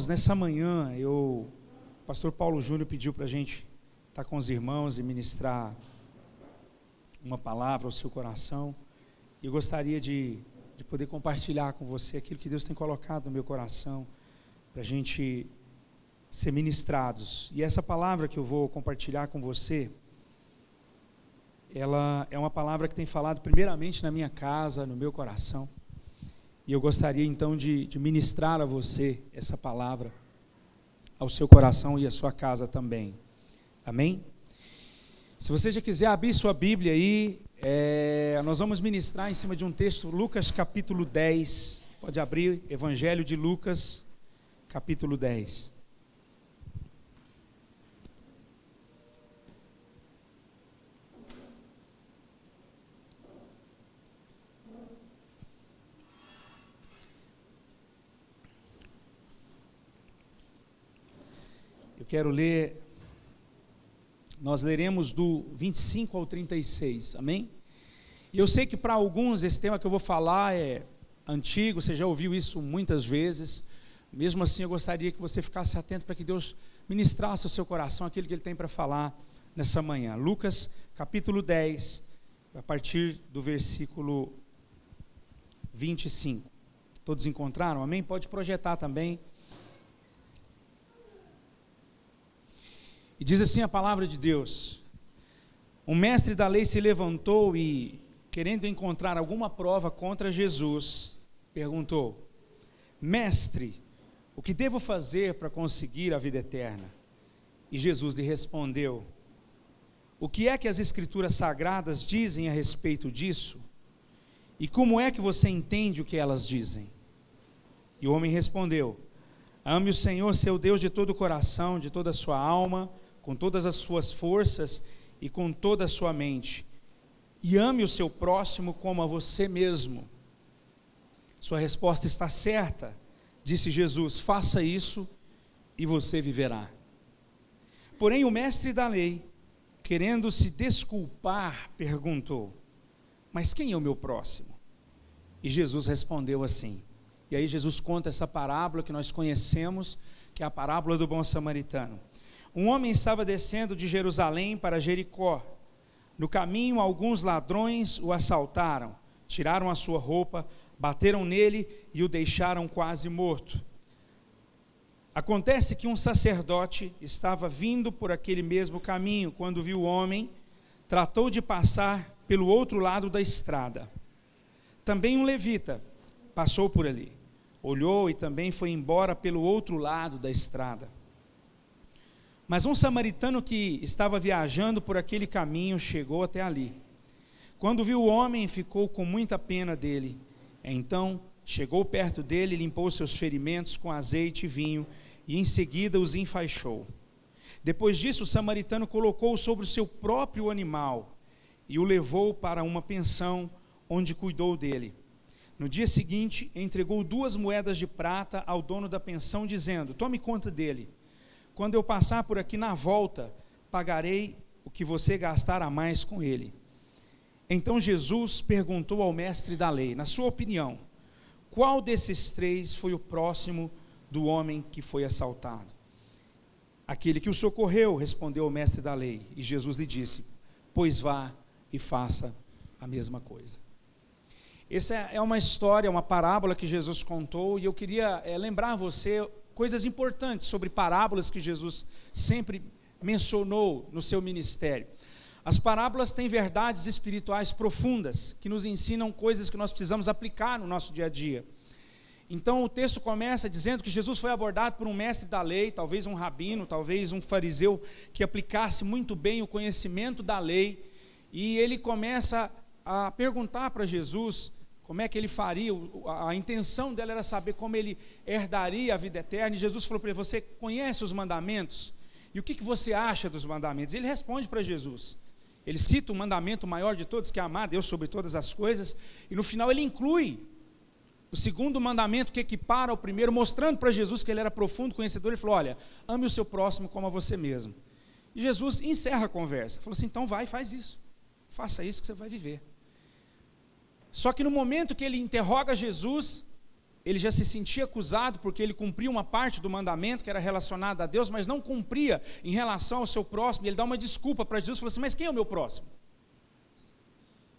Irmãos, nessa manhã, eu, o pastor Paulo Júnior pediu para a gente estar com os irmãos e ministrar uma palavra ao seu coração. E eu gostaria de, de poder compartilhar com você aquilo que Deus tem colocado no meu coração, para a gente ser ministrados. E essa palavra que eu vou compartilhar com você, ela é uma palavra que tem falado primeiramente na minha casa, no meu coração. E eu gostaria então de, de ministrar a você essa palavra, ao seu coração e à sua casa também. Amém? Se você já quiser abrir sua Bíblia aí, é, nós vamos ministrar em cima de um texto, Lucas capítulo 10. Pode abrir, Evangelho de Lucas, capítulo 10. Quero ler, nós leremos do 25 ao 36, amém? E eu sei que para alguns esse tema que eu vou falar é antigo, você já ouviu isso muitas vezes, mesmo assim eu gostaria que você ficasse atento para que Deus ministrasse ao seu coração aquilo que Ele tem para falar nessa manhã. Lucas capítulo 10, a partir do versículo 25. Todos encontraram? Amém? Pode projetar também. E diz assim a palavra de Deus: Um mestre da lei se levantou e, querendo encontrar alguma prova contra Jesus, perguntou: Mestre, o que devo fazer para conseguir a vida eterna? E Jesus lhe respondeu: O que é que as Escrituras sagradas dizem a respeito disso? E como é que você entende o que elas dizem? E o homem respondeu: Ame o Senhor, seu Deus, de todo o coração, de toda a sua alma com todas as suas forças e com toda a sua mente. E ame o seu próximo como a você mesmo. Sua resposta está certa, disse Jesus: faça isso e você viverá. Porém, o mestre da lei, querendo se desculpar, perguntou: Mas quem é o meu próximo? E Jesus respondeu assim. E aí Jesus conta essa parábola que nós conhecemos, que é a parábola do bom samaritano. Um homem estava descendo de Jerusalém para Jericó. No caminho, alguns ladrões o assaltaram, tiraram a sua roupa, bateram nele e o deixaram quase morto. Acontece que um sacerdote estava vindo por aquele mesmo caminho, quando viu o homem, tratou de passar pelo outro lado da estrada. Também um levita passou por ali, olhou e também foi embora pelo outro lado da estrada. Mas um samaritano que estava viajando por aquele caminho chegou até ali. Quando viu o homem, ficou com muita pena dele. Então chegou perto dele, limpou seus ferimentos com azeite e vinho e em seguida os enfaixou. Depois disso, o samaritano colocou sobre o seu próprio animal e o levou para uma pensão onde cuidou dele. No dia seguinte, entregou duas moedas de prata ao dono da pensão, dizendo: Tome conta dele quando eu passar por aqui na volta, pagarei o que você gastar a mais com ele. Então Jesus perguntou ao mestre da lei: Na sua opinião, qual desses três foi o próximo do homem que foi assaltado? Aquele que o socorreu, respondeu o mestre da lei. E Jesus lhe disse: Pois vá e faça a mesma coisa. Essa é uma história, uma parábola que Jesus contou, e eu queria é, lembrar você coisas importantes sobre parábolas que Jesus sempre mencionou no seu ministério. As parábolas têm verdades espirituais profundas que nos ensinam coisas que nós precisamos aplicar no nosso dia a dia. Então o texto começa dizendo que Jesus foi abordado por um mestre da lei, talvez um rabino, talvez um fariseu que aplicasse muito bem o conhecimento da lei, e ele começa a perguntar para Jesus como é que ele faria, a intenção dela era saber como ele herdaria a vida eterna, e Jesus falou para ele: Você conhece os mandamentos? E o que, que você acha dos mandamentos? Ele responde para Jesus. Ele cita o mandamento maior de todos, que é amar Deus sobre todas as coisas, e no final ele inclui o segundo mandamento que equipara ao primeiro, mostrando para Jesus que ele era profundo conhecedor. Ele falou: Olha, ame o seu próximo como a você mesmo. E Jesus encerra a conversa. Falou assim: Então vai, faz isso. Faça isso que você vai viver. Só que no momento que ele interroga Jesus, ele já se sentia acusado porque ele cumpria uma parte do mandamento que era relacionada a Deus, mas não cumpria em relação ao seu próximo. Ele dá uma desculpa para Jesus fala assim: Mas quem é o meu próximo?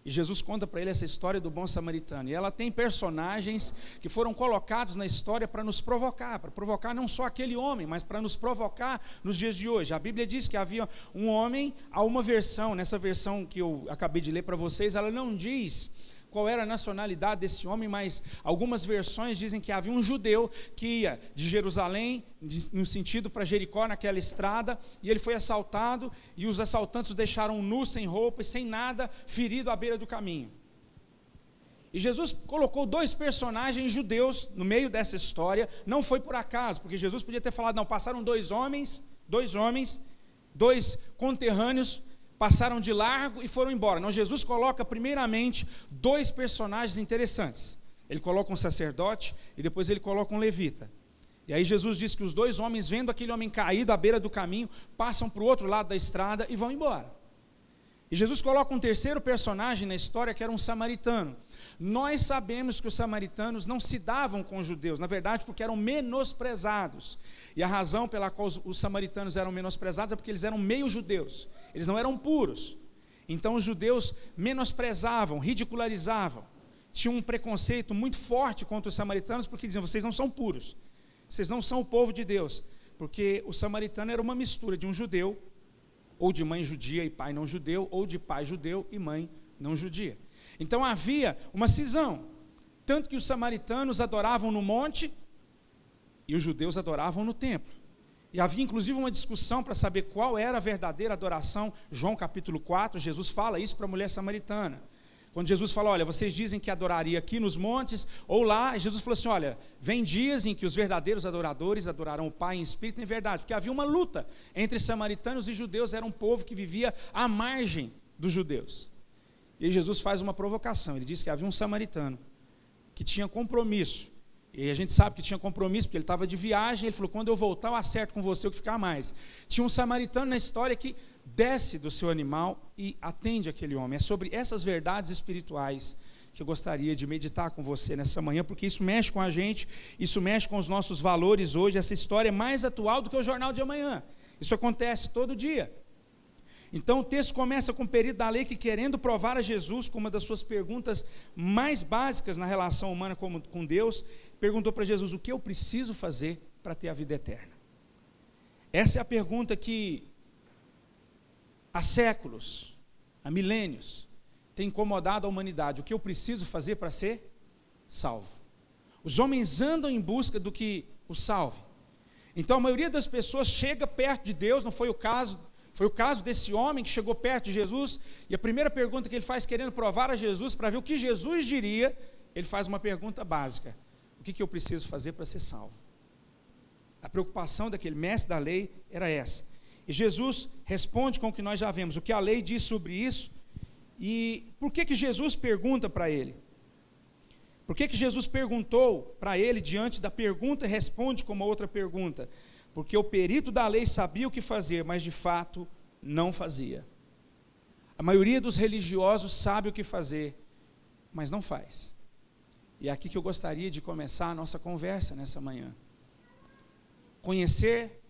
E Jesus conta para ele essa história do bom samaritano. E ela tem personagens que foram colocados na história para nos provocar, para provocar não só aquele homem, mas para nos provocar nos dias de hoje. A Bíblia diz que havia um homem, há uma versão, nessa versão que eu acabei de ler para vocês, ela não diz qual era a nacionalidade desse homem, mas algumas versões dizem que havia um judeu que ia de Jerusalém, no sentido para Jericó, naquela estrada, e ele foi assaltado, e os assaltantes o deixaram nu, sem roupa e sem nada, ferido à beira do caminho. E Jesus colocou dois personagens judeus no meio dessa história, não foi por acaso, porque Jesus podia ter falado, não, passaram dois homens, dois homens, dois conterrâneos, passaram de largo e foram embora. Não, Jesus coloca primeiramente dois personagens interessantes. Ele coloca um sacerdote e depois ele coloca um levita. E aí Jesus diz que os dois homens, vendo aquele homem caído à beira do caminho, passam para o outro lado da estrada e vão embora. E Jesus coloca um terceiro personagem na história que era um samaritano. Nós sabemos que os samaritanos não se davam com os judeus, na verdade, porque eram menosprezados. E a razão pela qual os, os samaritanos eram menosprezados é porque eles eram meio judeus, eles não eram puros. Então os judeus menosprezavam, ridicularizavam, tinham um preconceito muito forte contra os samaritanos, porque diziam: vocês não são puros, vocês não são o povo de Deus, porque o samaritano era uma mistura de um judeu, ou de mãe judia e pai não judeu, ou de pai judeu e mãe não judia. Então havia uma cisão. Tanto que os samaritanos adoravam no monte e os judeus adoravam no templo. E havia inclusive uma discussão para saber qual era a verdadeira adoração. João capítulo 4, Jesus fala isso para a mulher samaritana. Quando Jesus fala, olha, vocês dizem que adoraria aqui nos montes ou lá, Jesus falou assim, olha, vem dias em que os verdadeiros adoradores adorarão o Pai em espírito e em verdade, porque havia uma luta entre samaritanos e judeus, era um povo que vivia à margem dos judeus. E Jesus faz uma provocação. Ele diz que havia um samaritano que tinha compromisso. E a gente sabe que tinha compromisso, porque ele estava de viagem. Ele falou: quando eu voltar, eu acerto com você o que ficar mais. Tinha um samaritano na história que desce do seu animal e atende aquele homem. É sobre essas verdades espirituais que eu gostaria de meditar com você nessa manhã, porque isso mexe com a gente, isso mexe com os nossos valores hoje. Essa história é mais atual do que o jornal de amanhã. Isso acontece todo dia. Então o texto começa com o perito da lei que, querendo provar a Jesus com uma das suas perguntas mais básicas na relação humana com, Deus, perguntou para Jesus: O que eu preciso fazer para ter a vida eterna? Essa é a pergunta que há séculos, há milênios, tem incomodado a humanidade. O que eu preciso fazer para ser salvo? Os homens andam em busca do que o salve. Então a maioria das pessoas chega perto de Deus, não foi o caso foi o caso desse homem que chegou perto de Jesus e a primeira pergunta que ele faz, querendo provar a Jesus para ver o que Jesus diria, ele faz uma pergunta básica: O que, que eu preciso fazer para ser salvo? A preocupação daquele mestre da lei era essa. E Jesus responde com o que nós já vemos, o que a lei diz sobre isso. E por que, que Jesus pergunta para ele? Por que, que Jesus perguntou para ele diante da pergunta e responde com uma outra pergunta? porque o perito da lei sabia o que fazer, mas de fato não fazia. A maioria dos religiosos sabe o que fazer, mas não faz. E é aqui que eu gostaria de começar a nossa conversa nessa manhã. Conhecer,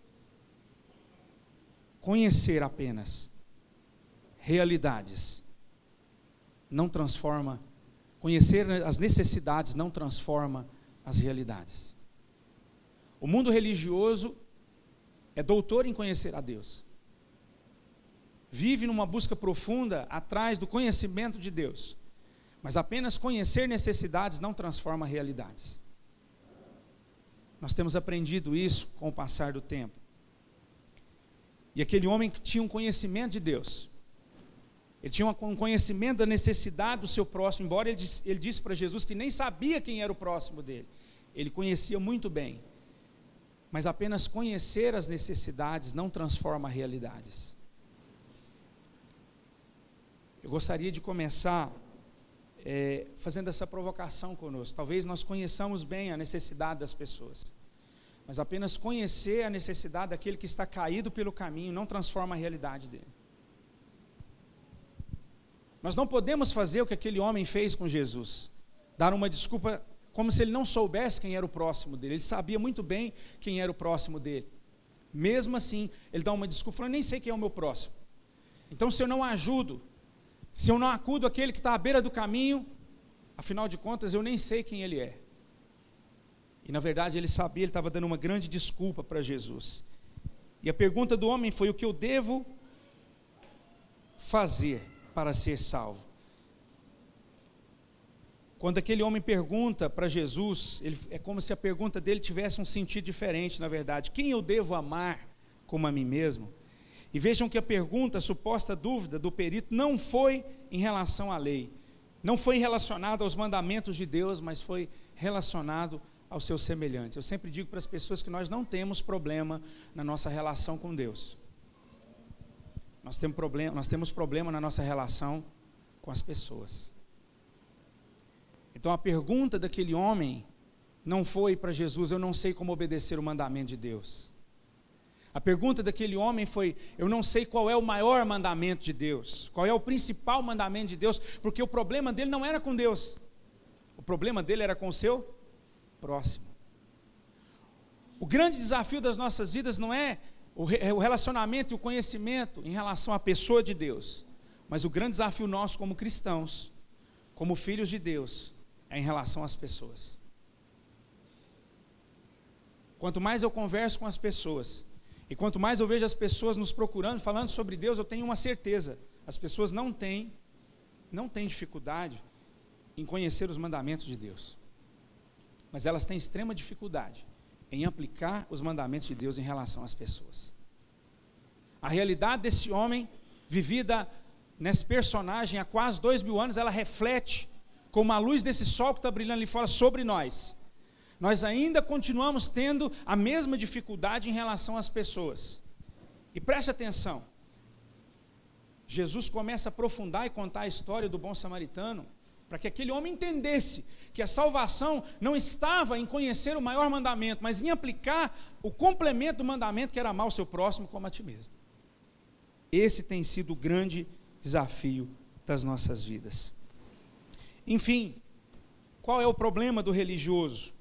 conhecer apenas realidades não transforma, conhecer as necessidades não transforma as realidades. O mundo religioso é doutor em conhecer a Deus. Vive numa busca profunda atrás do conhecimento de Deus. Mas apenas conhecer necessidades não transforma realidades. Nós temos aprendido isso com o passar do tempo. E aquele homem que tinha um conhecimento de Deus, ele tinha um conhecimento da necessidade do seu próximo, embora ele disse, ele disse para Jesus que nem sabia quem era o próximo dele. Ele conhecia muito bem mas apenas conhecer as necessidades não transforma realidades. Eu gostaria de começar é, fazendo essa provocação conosco. Talvez nós conheçamos bem a necessidade das pessoas, mas apenas conhecer a necessidade daquele que está caído pelo caminho não transforma a realidade dele. Nós não podemos fazer o que aquele homem fez com Jesus, dar uma desculpa como se ele não soubesse quem era o próximo dele. Ele sabia muito bem quem era o próximo dele. Mesmo assim, ele dá uma desculpa, falando: nem sei quem é o meu próximo. Então, se eu não ajudo, se eu não acudo aquele que está à beira do caminho, afinal de contas, eu nem sei quem ele é. E na verdade, ele sabia, ele estava dando uma grande desculpa para Jesus. E a pergunta do homem foi: o que eu devo fazer para ser salvo? Quando aquele homem pergunta para Jesus, ele, é como se a pergunta dele tivesse um sentido diferente, na verdade. Quem eu devo amar como a mim mesmo? E vejam que a pergunta, a suposta dúvida do perito, não foi em relação à lei, não foi relacionada aos mandamentos de Deus, mas foi relacionado aos seus semelhantes. Eu sempre digo para as pessoas que nós não temos problema na nossa relação com Deus. Nós temos problema, nós temos problema na nossa relação com as pessoas. Então a pergunta daquele homem não foi para Jesus, eu não sei como obedecer o mandamento de Deus. A pergunta daquele homem foi: eu não sei qual é o maior mandamento de Deus, qual é o principal mandamento de Deus, porque o problema dele não era com Deus, o problema dele era com o seu próximo. O grande desafio das nossas vidas não é o relacionamento e o conhecimento em relação à pessoa de Deus, mas o grande desafio nosso como cristãos, como filhos de Deus, é em relação às pessoas. Quanto mais eu converso com as pessoas, e quanto mais eu vejo as pessoas nos procurando, falando sobre Deus, eu tenho uma certeza: as pessoas não têm, não têm dificuldade em conhecer os mandamentos de Deus, mas elas têm extrema dificuldade em aplicar os mandamentos de Deus em relação às pessoas. A realidade desse homem, vivida nesse personagem há quase dois mil anos, ela reflete como a luz desse sol que está brilhando ali fora sobre nós, nós ainda continuamos tendo a mesma dificuldade em relação às pessoas. E preste atenção, Jesus começa a aprofundar e contar a história do bom samaritano, para que aquele homem entendesse que a salvação não estava em conhecer o maior mandamento, mas em aplicar o complemento do mandamento que era amar o seu próximo como a ti mesmo. Esse tem sido o grande desafio das nossas vidas. Enfim, qual é o problema do religioso?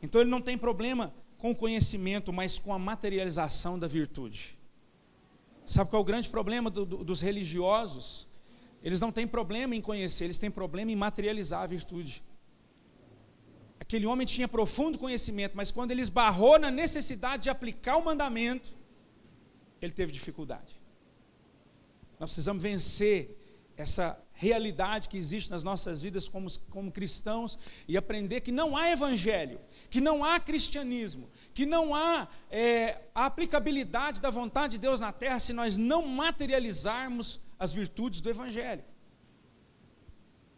Então ele não tem problema com o conhecimento, mas com a materialização da virtude. Sabe qual é o grande problema do, do, dos religiosos? Eles não têm problema em conhecer, eles têm problema em materializar a virtude. Aquele homem tinha profundo conhecimento, mas quando ele esbarrou na necessidade de aplicar o mandamento, ele teve dificuldade. Nós precisamos vencer essa realidade que existe nas nossas vidas como, como cristãos e aprender que não há evangelho, que não há cristianismo, que não há é, a aplicabilidade da vontade de Deus na terra se nós não materializarmos as virtudes do evangelho.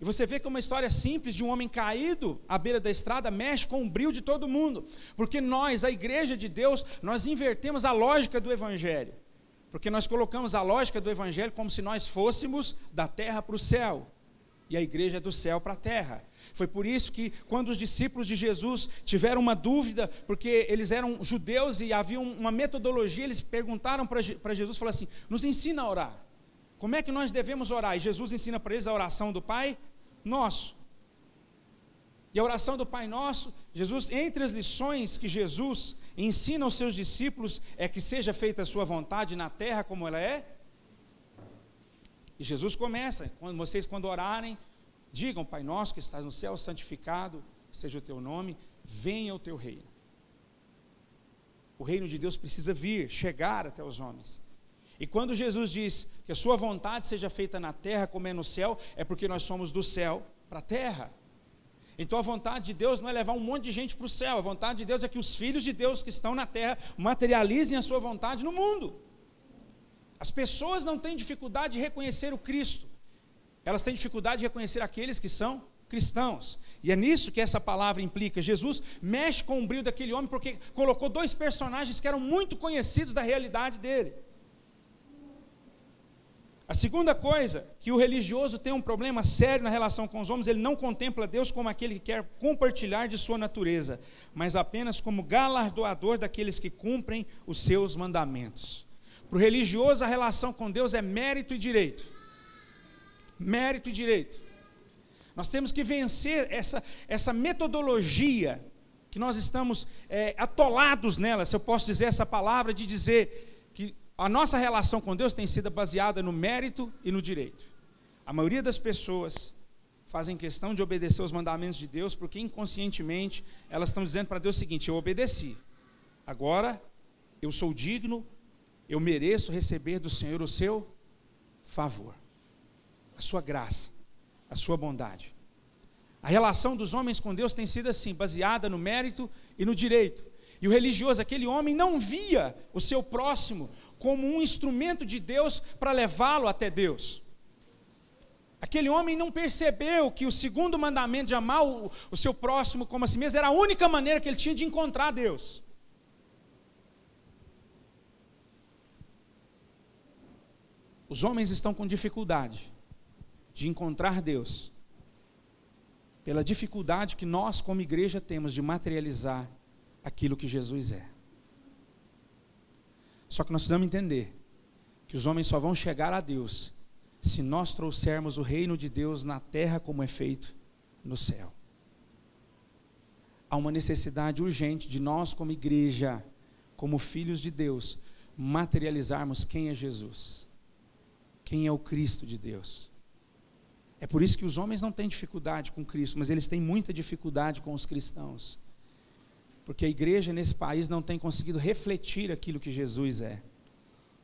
E você vê que uma história simples de um homem caído à beira da estrada mexe com o brilho de todo mundo, porque nós, a igreja de Deus, nós invertemos a lógica do evangelho. Porque nós colocamos a lógica do Evangelho como se nós fôssemos da terra para o céu, e a igreja é do céu para a terra. Foi por isso que, quando os discípulos de Jesus tiveram uma dúvida, porque eles eram judeus e havia uma metodologia, eles perguntaram para Jesus, falaram assim: nos ensina a orar. Como é que nós devemos orar? E Jesus ensina para eles a oração do Pai Nosso. E a oração do Pai Nosso, Jesus, entre as lições que Jesus ensina aos seus discípulos, é que seja feita a sua vontade na terra como ela é. E Jesus começa, quando vocês quando orarem, digam, Pai Nosso que estás no céu, santificado seja o teu nome, venha o teu reino. O reino de Deus precisa vir, chegar até os homens. E quando Jesus diz que a sua vontade seja feita na terra como é no céu, é porque nós somos do céu para a terra. Então a vontade de Deus não é levar um monte de gente para o céu, a vontade de Deus é que os filhos de Deus que estão na terra materializem a sua vontade no mundo. As pessoas não têm dificuldade de reconhecer o Cristo, elas têm dificuldade de reconhecer aqueles que são cristãos. E é nisso que essa palavra implica. Jesus mexe com o brilho daquele homem porque colocou dois personagens que eram muito conhecidos da realidade dele. A segunda coisa, que o religioso tem um problema sério na relação com os homens, ele não contempla Deus como aquele que quer compartilhar de sua natureza, mas apenas como galardoador daqueles que cumprem os seus mandamentos. Para o religioso, a relação com Deus é mérito e direito. Mérito e direito. Nós temos que vencer essa, essa metodologia que nós estamos é, atolados nela, se eu posso dizer essa palavra, de dizer a nossa relação com Deus tem sido baseada no mérito e no direito. A maioria das pessoas fazem questão de obedecer os mandamentos de Deus, porque inconscientemente elas estão dizendo para Deus o seguinte: eu obedeci, agora eu sou digno, eu mereço receber do Senhor o seu favor, a sua graça, a sua bondade. A relação dos homens com Deus tem sido assim, baseada no mérito e no direito. E o religioso, aquele homem, não via o seu próximo como um instrumento de Deus para levá-lo até Deus. Aquele homem não percebeu que o segundo mandamento de amar o, o seu próximo como a si mesmo era a única maneira que ele tinha de encontrar Deus. Os homens estão com dificuldade de encontrar Deus pela dificuldade que nós, como igreja, temos de materializar aquilo que Jesus é. Só que nós precisamos entender que os homens só vão chegar a Deus se nós trouxermos o reino de Deus na terra como é feito no céu. Há uma necessidade urgente de nós, como igreja, como filhos de Deus, materializarmos quem é Jesus, quem é o Cristo de Deus. É por isso que os homens não têm dificuldade com Cristo, mas eles têm muita dificuldade com os cristãos. Porque a igreja nesse país não tem conseguido refletir aquilo que Jesus é.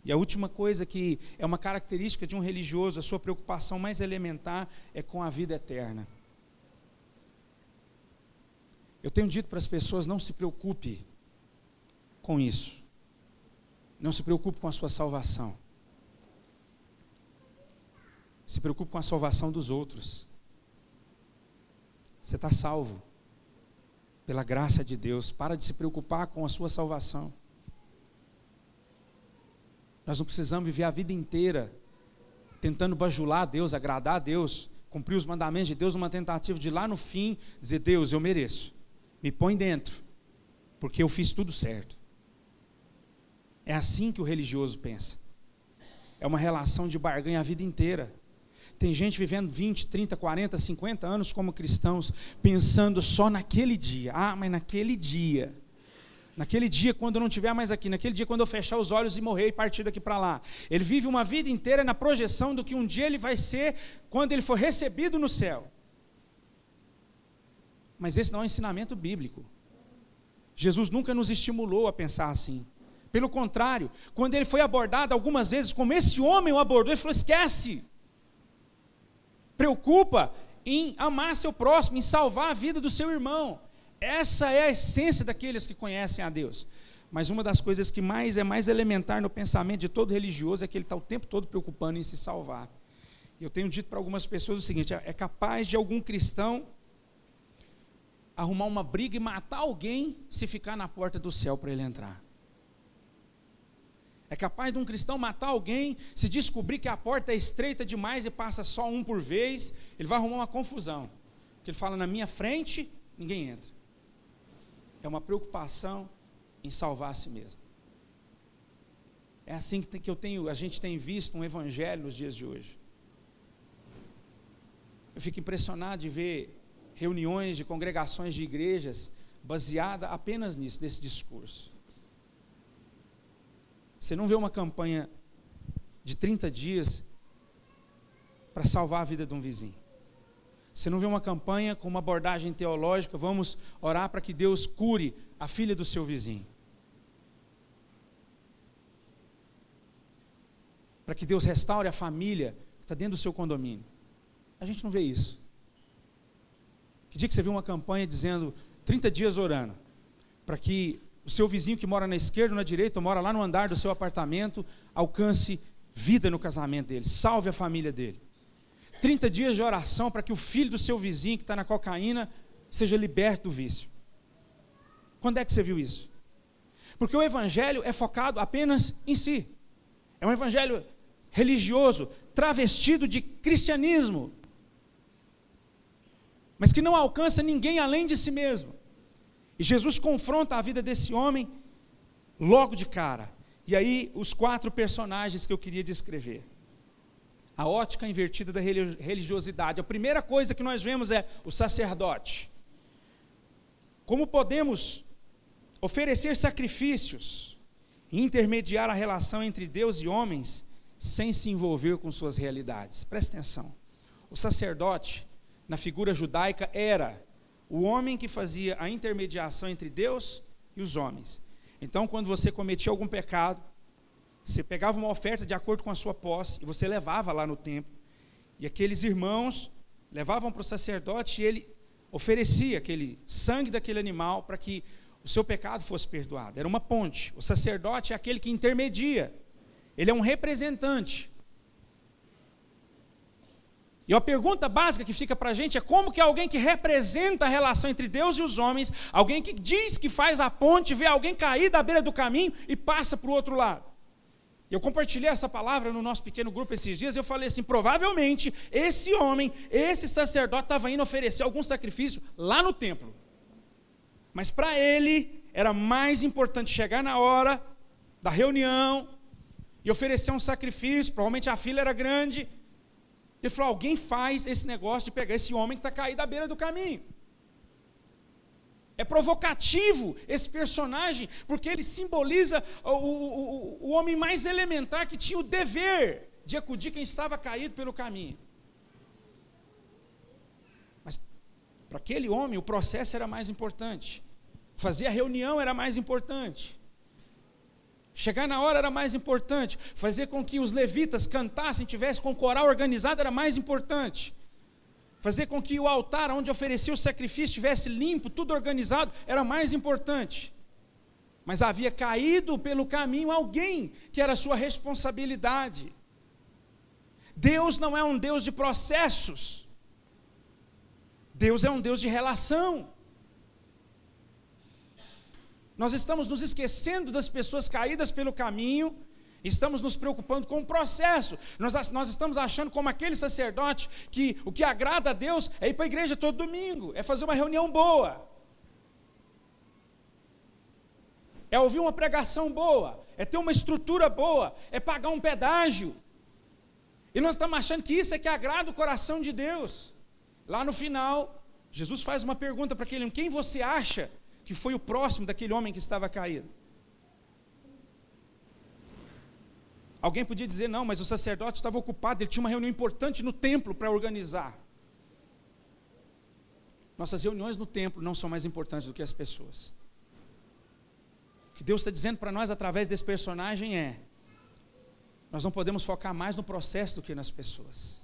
E a última coisa que é uma característica de um religioso, a sua preocupação mais elementar é com a vida eterna. Eu tenho dito para as pessoas: não se preocupe com isso. Não se preocupe com a sua salvação. Se preocupe com a salvação dos outros. Você está salvo. Pela graça de Deus. Para de se preocupar com a sua salvação. Nós não precisamos viver a vida inteira tentando bajular a Deus, agradar a Deus, cumprir os mandamentos de Deus numa tentativa de lá no fim dizer: Deus, eu mereço. Me põe dentro, porque eu fiz tudo certo. É assim que o religioso pensa. É uma relação de barganha a vida inteira. Tem gente vivendo 20, 30, 40, 50 anos como cristãos, pensando só naquele dia. Ah, mas naquele dia. Naquele dia, quando eu não estiver mais aqui, naquele dia, quando eu fechar os olhos e morrer e partir daqui para lá. Ele vive uma vida inteira na projeção do que um dia ele vai ser quando ele for recebido no céu. Mas esse não é um ensinamento bíblico. Jesus nunca nos estimulou a pensar assim. Pelo contrário, quando ele foi abordado algumas vezes, como esse homem o abordou, ele falou: esquece preocupa em amar seu próximo, em salvar a vida do seu irmão. Essa é a essência daqueles que conhecem a Deus. Mas uma das coisas que mais é mais elementar no pensamento de todo religioso é que ele está o tempo todo preocupando em se salvar. Eu tenho dito para algumas pessoas o seguinte: é capaz de algum cristão arrumar uma briga e matar alguém se ficar na porta do céu para ele entrar. É capaz de um cristão matar alguém, se descobrir que a porta é estreita demais e passa só um por vez, ele vai arrumar uma confusão. Porque ele fala: na minha frente, ninguém entra. É uma preocupação em salvar a si mesmo. É assim que, eu tenho, a gente tem visto um evangelho nos dias de hoje. Eu fico impressionado de ver reuniões de congregações de igrejas baseada apenas nisso, nesse discurso. Você não vê uma campanha de 30 dias para salvar a vida de um vizinho. Você não vê uma campanha com uma abordagem teológica, vamos orar para que Deus cure a filha do seu vizinho. Para que Deus restaure a família que está dentro do seu condomínio. A gente não vê isso. Que dia que você viu uma campanha dizendo 30 dias orando para que o seu vizinho que mora na esquerda ou na direita, ou mora lá no andar do seu apartamento, alcance vida no casamento dele, salve a família dele. 30 dias de oração para que o filho do seu vizinho que está na cocaína seja liberto do vício. Quando é que você viu isso? Porque o evangelho é focado apenas em si. É um evangelho religioso, travestido de cristianismo, mas que não alcança ninguém além de si mesmo. E Jesus confronta a vida desse homem logo de cara. E aí, os quatro personagens que eu queria descrever. a ótica invertida da religiosidade. A primeira coisa que nós vemos é o sacerdote. Como podemos oferecer sacrifícios e intermediar a relação entre Deus e homens sem se envolver com suas realidades? Presta atenção. O sacerdote, na figura judaica, era o homem que fazia a intermediação entre Deus e os homens. Então, quando você cometia algum pecado, você pegava uma oferta de acordo com a sua posse e você levava lá no templo. E aqueles irmãos levavam para o sacerdote e ele oferecia aquele sangue daquele animal para que o seu pecado fosse perdoado. Era uma ponte. O sacerdote é aquele que intermedia. Ele é um representante. E a pergunta básica que fica para a gente é como que alguém que representa a relação entre Deus e os homens, alguém que diz que faz a ponte, vê alguém cair da beira do caminho e passa para o outro lado. Eu compartilhei essa palavra no nosso pequeno grupo esses dias. Eu falei assim: provavelmente esse homem, esse sacerdote, estava indo oferecer algum sacrifício lá no templo. Mas para ele era mais importante chegar na hora da reunião e oferecer um sacrifício. Provavelmente a fila era grande. Ele falou: alguém faz esse negócio de pegar esse homem que está caído à beira do caminho. É provocativo esse personagem, porque ele simboliza o, o, o homem mais elementar que tinha o dever de acudir quem estava caído pelo caminho. Mas para aquele homem o processo era mais importante. Fazer a reunião era mais importante. Chegar na hora era mais importante. Fazer com que os levitas cantassem, tivessem com o coral organizado era mais importante. Fazer com que o altar onde oferecia o sacrifício estivesse limpo, tudo organizado, era mais importante. Mas havia caído pelo caminho alguém que era sua responsabilidade. Deus não é um Deus de processos. Deus é um Deus de relação. Nós estamos nos esquecendo das pessoas caídas pelo caminho, estamos nos preocupando com o processo. Nós, nós estamos achando, como aquele sacerdote, que o que agrada a Deus é ir para a igreja todo domingo, é fazer uma reunião boa, é ouvir uma pregação boa, é ter uma estrutura boa, é pagar um pedágio. E nós estamos achando que isso é que agrada o coração de Deus. Lá no final, Jesus faz uma pergunta para aquele: quem você acha que foi o próximo daquele homem que estava caído. Alguém podia dizer, não, mas o sacerdote estava ocupado, ele tinha uma reunião importante no templo para organizar. Nossas reuniões no templo não são mais importantes do que as pessoas. O que Deus está dizendo para nós através desse personagem é: nós não podemos focar mais no processo do que nas pessoas.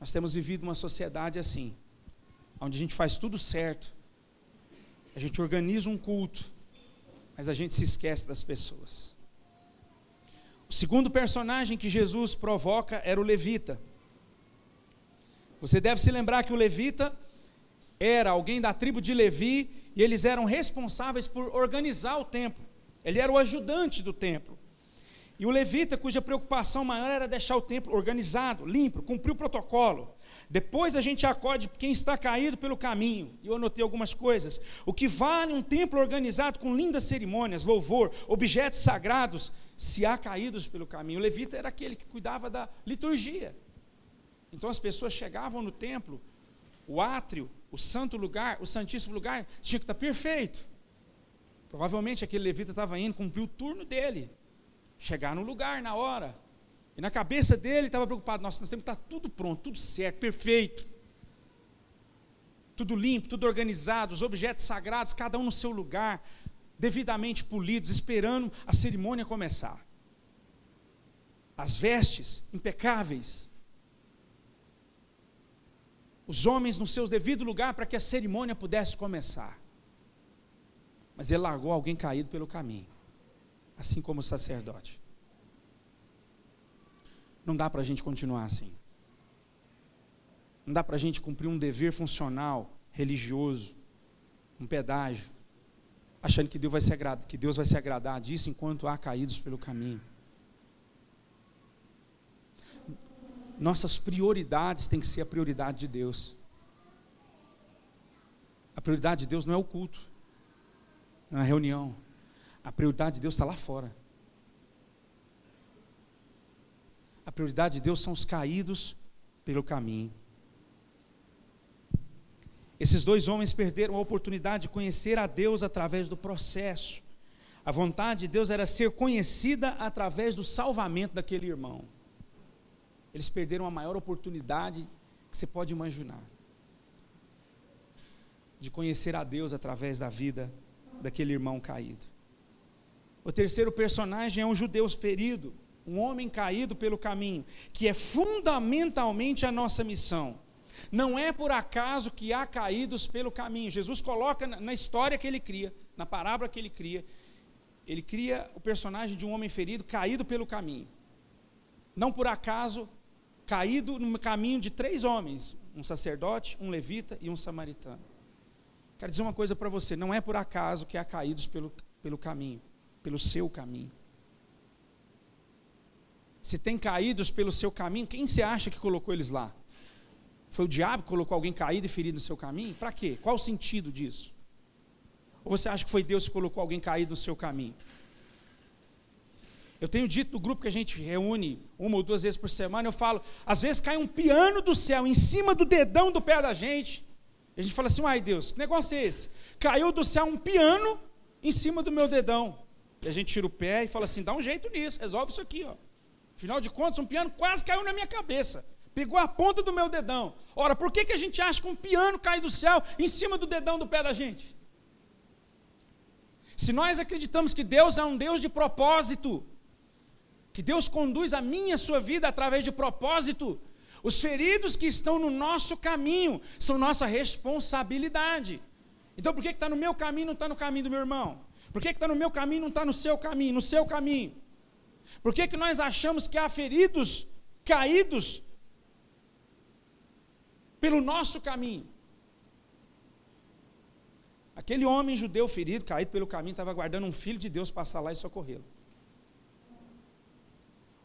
Nós temos vivido uma sociedade assim onde a gente faz tudo certo, a gente organiza um culto, mas a gente se esquece das pessoas. O segundo personagem que Jesus provoca era o levita. Você deve se lembrar que o levita era alguém da tribo de Levi e eles eram responsáveis por organizar o templo. Ele era o ajudante do templo. E o levita, cuja preocupação maior era deixar o templo organizado, limpo, cumprir o protocolo. Depois a gente acode quem está caído pelo caminho. E eu anotei algumas coisas. O que vale um templo organizado com lindas cerimônias, louvor, objetos sagrados, se há caídos pelo caminho. O levita era aquele que cuidava da liturgia. Então as pessoas chegavam no templo, o átrio, o santo lugar, o santíssimo lugar, tinha que estar perfeito. Provavelmente aquele levita estava indo cumprir o turno dele, chegar no lugar na hora. E na cabeça dele estava preocupado: nossa, nós temos que estar tudo pronto, tudo certo, perfeito. Tudo limpo, tudo organizado, os objetos sagrados, cada um no seu lugar, devidamente polidos, esperando a cerimônia começar. As vestes impecáveis. Os homens no seu devido lugar para que a cerimônia pudesse começar. Mas ele largou alguém caído pelo caminho, assim como o sacerdote. Não dá para a gente continuar assim. Não dá para a gente cumprir um dever funcional, religioso, um pedágio, achando que Deus, vai se agradar, que Deus vai se agradar disso enquanto há caídos pelo caminho. Nossas prioridades têm que ser a prioridade de Deus. A prioridade de Deus não é o culto, não é a reunião. A prioridade de Deus está lá fora. prioridade de Deus são os caídos pelo caminho. Esses dois homens perderam a oportunidade de conhecer a Deus através do processo. A vontade de Deus era ser conhecida através do salvamento daquele irmão. Eles perderam a maior oportunidade que você pode imaginar de conhecer a Deus através da vida daquele irmão caído. O terceiro personagem é um judeu ferido, um homem caído pelo caminho, que é fundamentalmente a nossa missão. Não é por acaso que há caídos pelo caminho. Jesus coloca na história que ele cria, na parábola que ele cria, ele cria o personagem de um homem ferido caído pelo caminho. Não por acaso caído no caminho de três homens: um sacerdote, um levita e um samaritano. Quero dizer uma coisa para você: não é por acaso que há caídos pelo, pelo caminho, pelo seu caminho. Se tem caídos pelo seu caminho, quem você acha que colocou eles lá? Foi o diabo que colocou alguém caído e ferido no seu caminho? Para quê? Qual o sentido disso? Ou você acha que foi Deus que colocou alguém caído no seu caminho? Eu tenho dito no grupo que a gente reúne uma ou duas vezes por semana, eu falo, às vezes cai um piano do céu em cima do dedão do pé da gente. E a gente fala assim, ai Deus, que negócio é esse? Caiu do céu um piano em cima do meu dedão. A gente tira o pé e fala assim, dá um jeito nisso, resolve isso aqui, ó. Afinal de contas, um piano quase caiu na minha cabeça. Pegou a ponta do meu dedão. Ora, por que, que a gente acha que um piano cai do céu em cima do dedão do pé da gente? Se nós acreditamos que Deus é um Deus de propósito, que Deus conduz a minha a sua vida através de propósito. Os feridos que estão no nosso caminho são nossa responsabilidade. Então, por que está no meu caminho e não está no caminho do meu irmão? Por que está no meu caminho e não está no seu caminho, no seu caminho? Por que, que nós achamos que há feridos caídos pelo nosso caminho? Aquele homem judeu ferido, caído pelo caminho, estava aguardando um filho de Deus passar lá e socorrê-lo.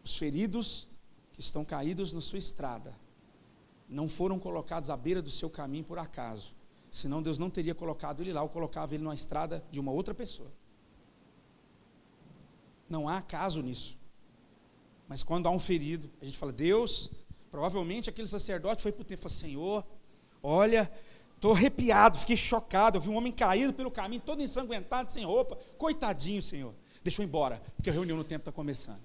Os feridos que estão caídos na sua estrada não foram colocados à beira do seu caminho por acaso. Senão Deus não teria colocado ele lá ou colocava ele numa estrada de uma outra pessoa. Não há acaso nisso. Mas quando há um ferido, a gente fala, Deus, provavelmente aquele sacerdote foi para o tempo e falou, Senhor, olha, estou arrepiado, fiquei chocado, eu vi um homem caído pelo caminho, todo ensanguentado, sem roupa, coitadinho, Senhor. Ir embora, porque a reunião no tempo está começando.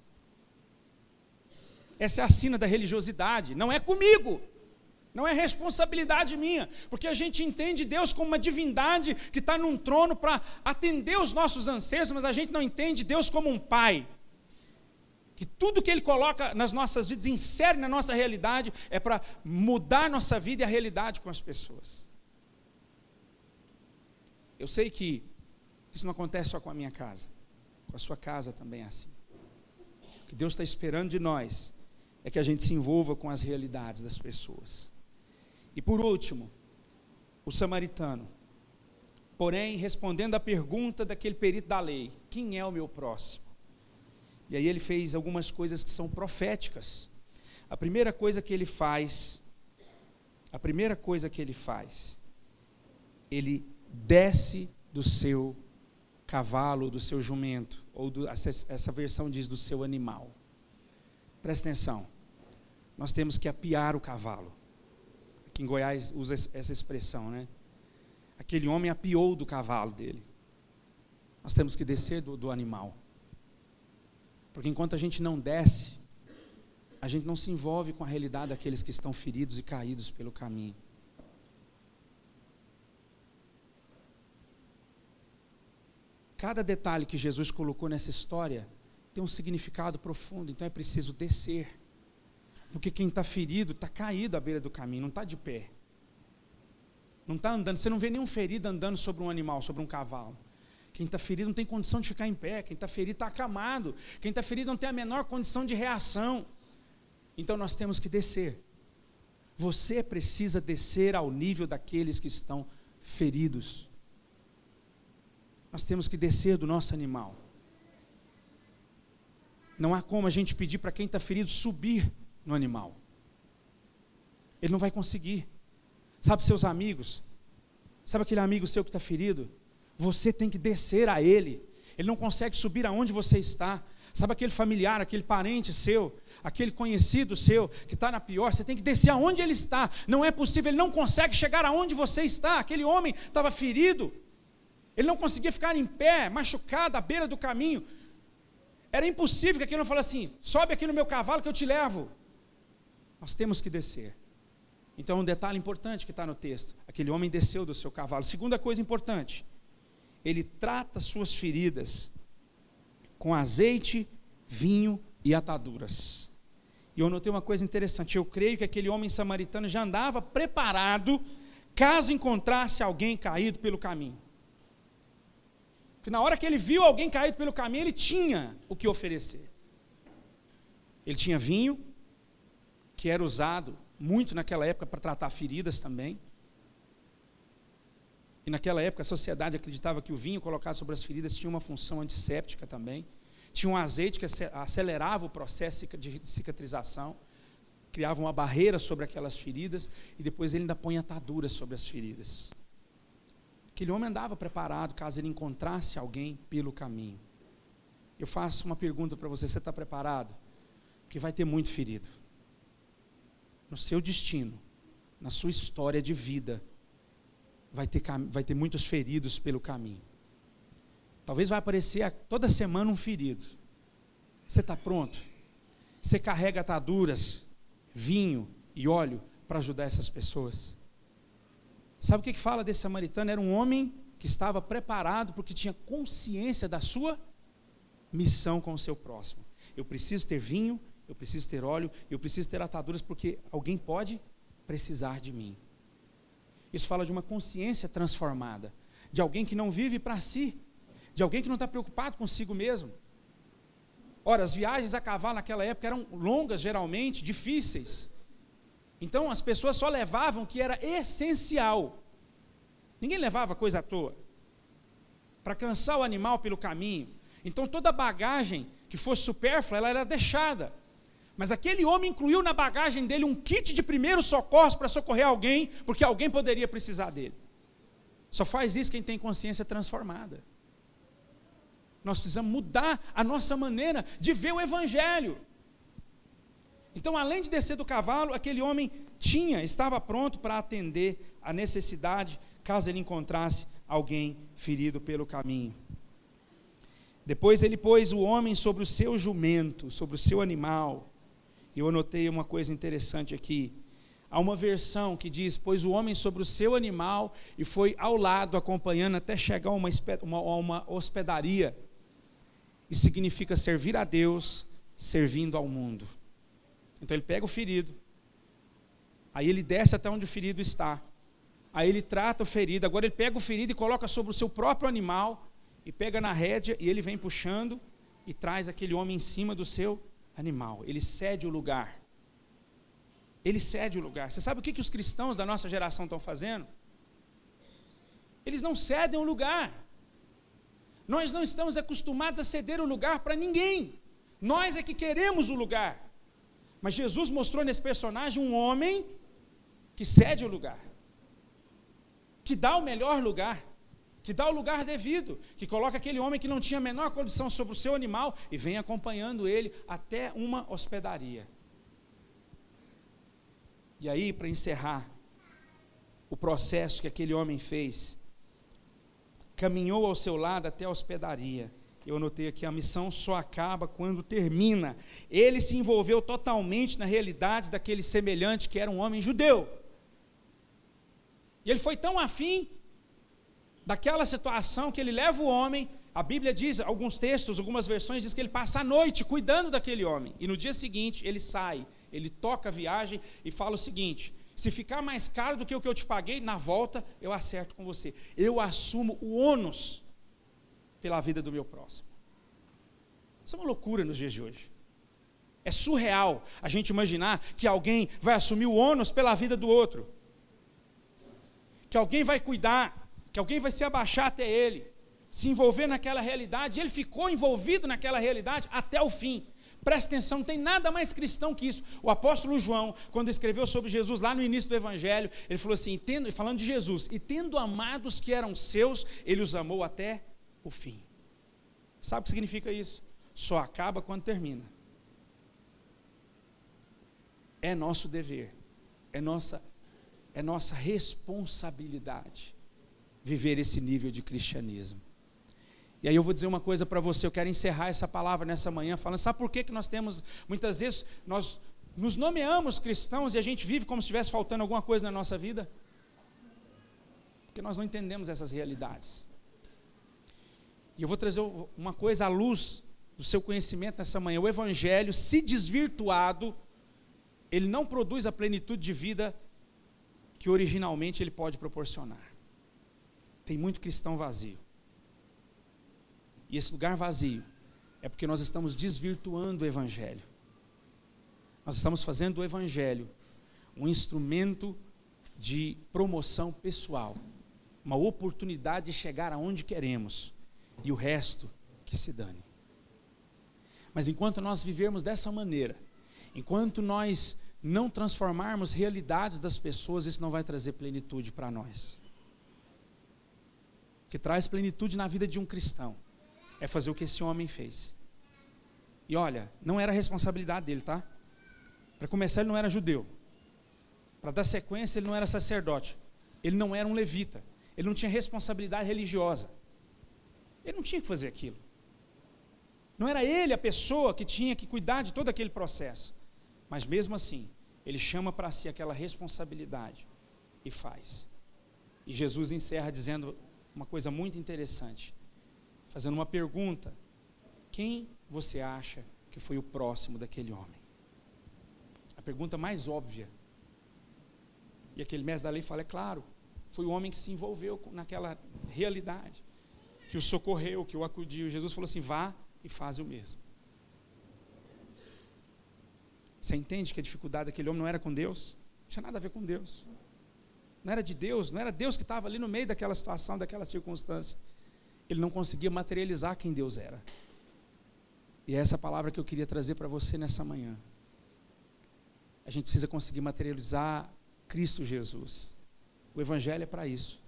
Essa é a sina da religiosidade. Não é comigo. Não é responsabilidade minha, porque a gente entende Deus como uma divindade que está num trono para atender os nossos anseios, mas a gente não entende Deus como um pai. Que tudo que Ele coloca nas nossas vidas, insere na nossa realidade, é para mudar nossa vida e a realidade com as pessoas. Eu sei que isso não acontece só com a minha casa, com a sua casa também é assim. O que Deus está esperando de nós é que a gente se envolva com as realidades das pessoas. E por último, o samaritano. Porém, respondendo à pergunta daquele perito da lei: quem é o meu próximo? E aí ele fez algumas coisas que são proféticas. A primeira coisa que ele faz, a primeira coisa que ele faz, ele desce do seu cavalo, do seu jumento, ou do, essa, versão diz do seu animal. Presta atenção nós temos que apiar o cavalo. Aqui em Goiás usa essa expressão, né? Aquele homem apiou do cavalo dele. Nós temos que descer do, do animal. Porque enquanto a gente não desce, a gente não se envolve com a realidade daqueles que estão feridos e caídos pelo caminho. Cada detalhe que Jesus colocou nessa história tem um significado profundo, então é preciso descer. Porque quem está ferido está caído à beira do caminho, não está de pé. Não está andando. Você não vê nenhum ferido andando sobre um animal, sobre um cavalo. Quem está ferido não tem condição de ficar em pé. Quem está ferido está acamado. Quem está ferido não tem a menor condição de reação. Então nós temos que descer. Você precisa descer ao nível daqueles que estão feridos. Nós temos que descer do nosso animal. Não há como a gente pedir para quem está ferido subir no animal. Ele não vai conseguir. Sabe seus amigos? Sabe aquele amigo seu que está ferido? Você tem que descer a ele. Ele não consegue subir aonde você está. Sabe aquele familiar, aquele parente seu, aquele conhecido seu que está na pior, você tem que descer aonde ele está. Não é possível, ele não consegue chegar aonde você está. Aquele homem estava ferido, ele não conseguia ficar em pé, machucado, à beira do caminho. Era impossível que aquele homem falasse assim: sobe aqui no meu cavalo que eu te levo. Nós temos que descer. Então, um detalhe importante que está no texto: aquele homem desceu do seu cavalo. Segunda coisa importante, ele trata suas feridas com azeite, vinho e ataduras. E eu notei uma coisa interessante: eu creio que aquele homem samaritano já andava preparado caso encontrasse alguém caído pelo caminho. Que na hora que ele viu alguém caído pelo caminho, ele tinha o que oferecer. Ele tinha vinho, que era usado muito naquela época para tratar feridas também. E naquela época a sociedade acreditava que o vinho colocado sobre as feridas tinha uma função antisséptica também. Tinha um azeite que acelerava o processo de cicatrização, criava uma barreira sobre aquelas feridas e depois ele ainda põe ataduras sobre as feridas. Aquele homem andava preparado caso ele encontrasse alguém pelo caminho. Eu faço uma pergunta para você: você está preparado? Porque vai ter muito ferido. No seu destino, na sua história de vida, vai ter, vai ter muitos feridos pelo caminho. Talvez vai aparecer toda semana um ferido. Você está pronto? Você carrega ataduras, vinho e óleo para ajudar essas pessoas? Sabe o que, que fala desse samaritano? Era um homem que estava preparado porque tinha consciência da sua missão com o seu próximo. Eu preciso ter vinho, eu preciso ter óleo, eu preciso ter ataduras porque alguém pode precisar de mim. Isso fala de uma consciência transformada, de alguém que não vive para si, de alguém que não está preocupado consigo mesmo. Ora, as viagens a cavalo naquela época eram longas, geralmente, difíceis. Então as pessoas só levavam o que era essencial. Ninguém levava coisa à toa. Para cansar o animal pelo caminho. Então toda bagagem que fosse supérflua, ela era deixada. Mas aquele homem incluiu na bagagem dele um kit de primeiros socorros para socorrer alguém, porque alguém poderia precisar dele. Só faz isso quem tem consciência transformada. Nós precisamos mudar a nossa maneira de ver o Evangelho. Então, além de descer do cavalo, aquele homem tinha, estava pronto para atender a necessidade, caso ele encontrasse alguém ferido pelo caminho. Depois ele pôs o homem sobre o seu jumento, sobre o seu animal, eu anotei uma coisa interessante aqui. Há uma versão que diz: Pôs o homem sobre o seu animal e foi ao lado acompanhando até chegar a uma, uma, uma hospedaria. E significa servir a Deus servindo ao mundo. Então ele pega o ferido, aí ele desce até onde o ferido está, aí ele trata o ferido, agora ele pega o ferido e coloca sobre o seu próprio animal, e pega na rédea e ele vem puxando e traz aquele homem em cima do seu animal, ele cede o lugar. Ele cede o lugar. Você sabe o que, que os cristãos da nossa geração estão fazendo? Eles não cedem o lugar. Nós não estamos acostumados a ceder o lugar para ninguém. Nós é que queremos o lugar. Mas Jesus mostrou nesse personagem um homem que cede o lugar, que dá o melhor lugar que dá o lugar devido, que coloca aquele homem que não tinha a menor condição sobre o seu animal e vem acompanhando ele até uma hospedaria. E aí, para encerrar o processo que aquele homem fez, caminhou ao seu lado até a hospedaria. Eu anotei aqui: a missão só acaba quando termina. Ele se envolveu totalmente na realidade daquele semelhante que era um homem judeu. E ele foi tão afim daquela situação que ele leva o homem. A Bíblia diz, alguns textos, algumas versões, diz que ele passa a noite cuidando daquele homem. E no dia seguinte ele sai, ele toca a viagem e fala o seguinte: se ficar mais caro do que o que eu te paguei, na volta eu acerto com você. Eu assumo o ônus pela vida do meu próximo. Isso é uma loucura nos dias de hoje. É surreal a gente imaginar que alguém vai assumir o ônus pela vida do outro. Que alguém vai cuidar que alguém vai se abaixar até ele, se envolver naquela realidade, e ele ficou envolvido naquela realidade até o fim. Presta atenção, não tem nada mais cristão que isso. O apóstolo João, quando escreveu sobre Jesus lá no início do Evangelho, ele falou assim: tendo, falando de Jesus, e tendo amados que eram seus, ele os amou até o fim. Sabe o que significa isso? só acaba quando termina. É nosso dever, é nossa, é nossa responsabilidade viver esse nível de cristianismo. E aí eu vou dizer uma coisa para você, eu quero encerrar essa palavra nessa manhã falando, sabe por que, que nós temos, muitas vezes, nós nos nomeamos cristãos e a gente vive como se estivesse faltando alguma coisa na nossa vida? Porque nós não entendemos essas realidades. E eu vou trazer uma coisa à luz do seu conhecimento nessa manhã. O Evangelho, se desvirtuado, ele não produz a plenitude de vida que originalmente ele pode proporcionar. Tem muito cristão vazio. E esse lugar vazio é porque nós estamos desvirtuando o Evangelho. Nós estamos fazendo do Evangelho um instrumento de promoção pessoal, uma oportunidade de chegar aonde queremos, e o resto que se dane. Mas enquanto nós vivermos dessa maneira, enquanto nós não transformarmos realidades das pessoas, isso não vai trazer plenitude para nós. Que traz plenitude na vida de um cristão é fazer o que esse homem fez. E olha, não era responsabilidade dele, tá? Para começar, ele não era judeu. Para dar sequência, ele não era sacerdote. Ele não era um levita. Ele não tinha responsabilidade religiosa. Ele não tinha que fazer aquilo. Não era ele a pessoa que tinha que cuidar de todo aquele processo. Mas mesmo assim, ele chama para si aquela responsabilidade e faz. E Jesus encerra dizendo uma coisa muito interessante fazendo uma pergunta: quem você acha que foi o próximo daquele homem? A pergunta mais óbvia. E aquele mestre da lei fala: é claro, foi o homem que se envolveu naquela realidade, que o socorreu, que o acudiu. Jesus falou assim: vá e faz o mesmo. Você entende que a dificuldade daquele homem não era com Deus? Não tinha nada a ver com Deus. Não era de Deus, não era Deus que estava ali no meio daquela situação, daquela circunstância ele não conseguia materializar quem Deus era. E é essa palavra que eu queria trazer para você nessa manhã. A gente precisa conseguir materializar Cristo Jesus. O Evangelho é para isso.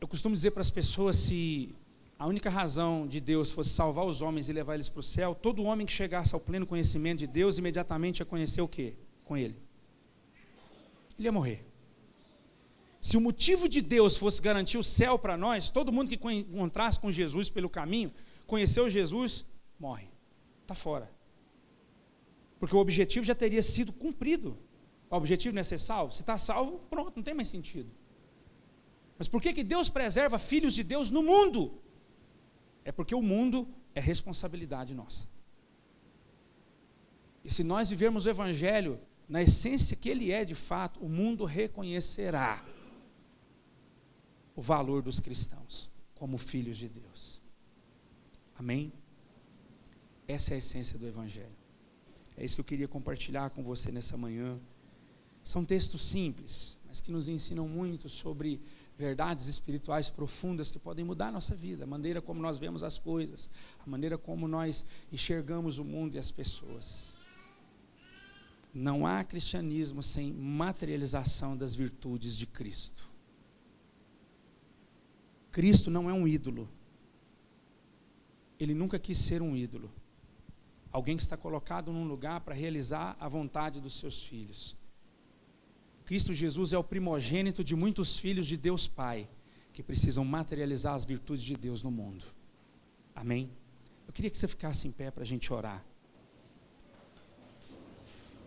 Eu costumo dizer para as pessoas: se a única razão de Deus fosse salvar os homens e levar eles para o céu, todo homem que chegasse ao pleno conhecimento de Deus imediatamente ia conhecer o que com Ele? Ele ia morrer. Se o motivo de Deus fosse garantir o céu para nós, todo mundo que encontrasse com Jesus pelo caminho, conheceu Jesus, morre. Está fora. Porque o objetivo já teria sido cumprido. O objetivo não é ser salvo? Se está salvo, pronto, não tem mais sentido. Mas por que, que Deus preserva filhos de Deus no mundo? É porque o mundo é responsabilidade nossa. E se nós vivermos o Evangelho na essência que ele é de fato, o mundo reconhecerá o valor dos cristãos como filhos de Deus. Amém? Essa é a essência do Evangelho. É isso que eu queria compartilhar com você nessa manhã. São textos simples, mas que nos ensinam muito sobre verdades espirituais profundas que podem mudar a nossa vida, a maneira como nós vemos as coisas, a maneira como nós enxergamos o mundo e as pessoas. Não há cristianismo sem materialização das virtudes de Cristo. Cristo não é um ídolo. Ele nunca quis ser um ídolo. Alguém que está colocado num lugar para realizar a vontade dos seus filhos. Cristo Jesus é o primogênito de muitos filhos de Deus Pai, que precisam materializar as virtudes de Deus no mundo. Amém? Eu queria que você ficasse em pé para a gente orar.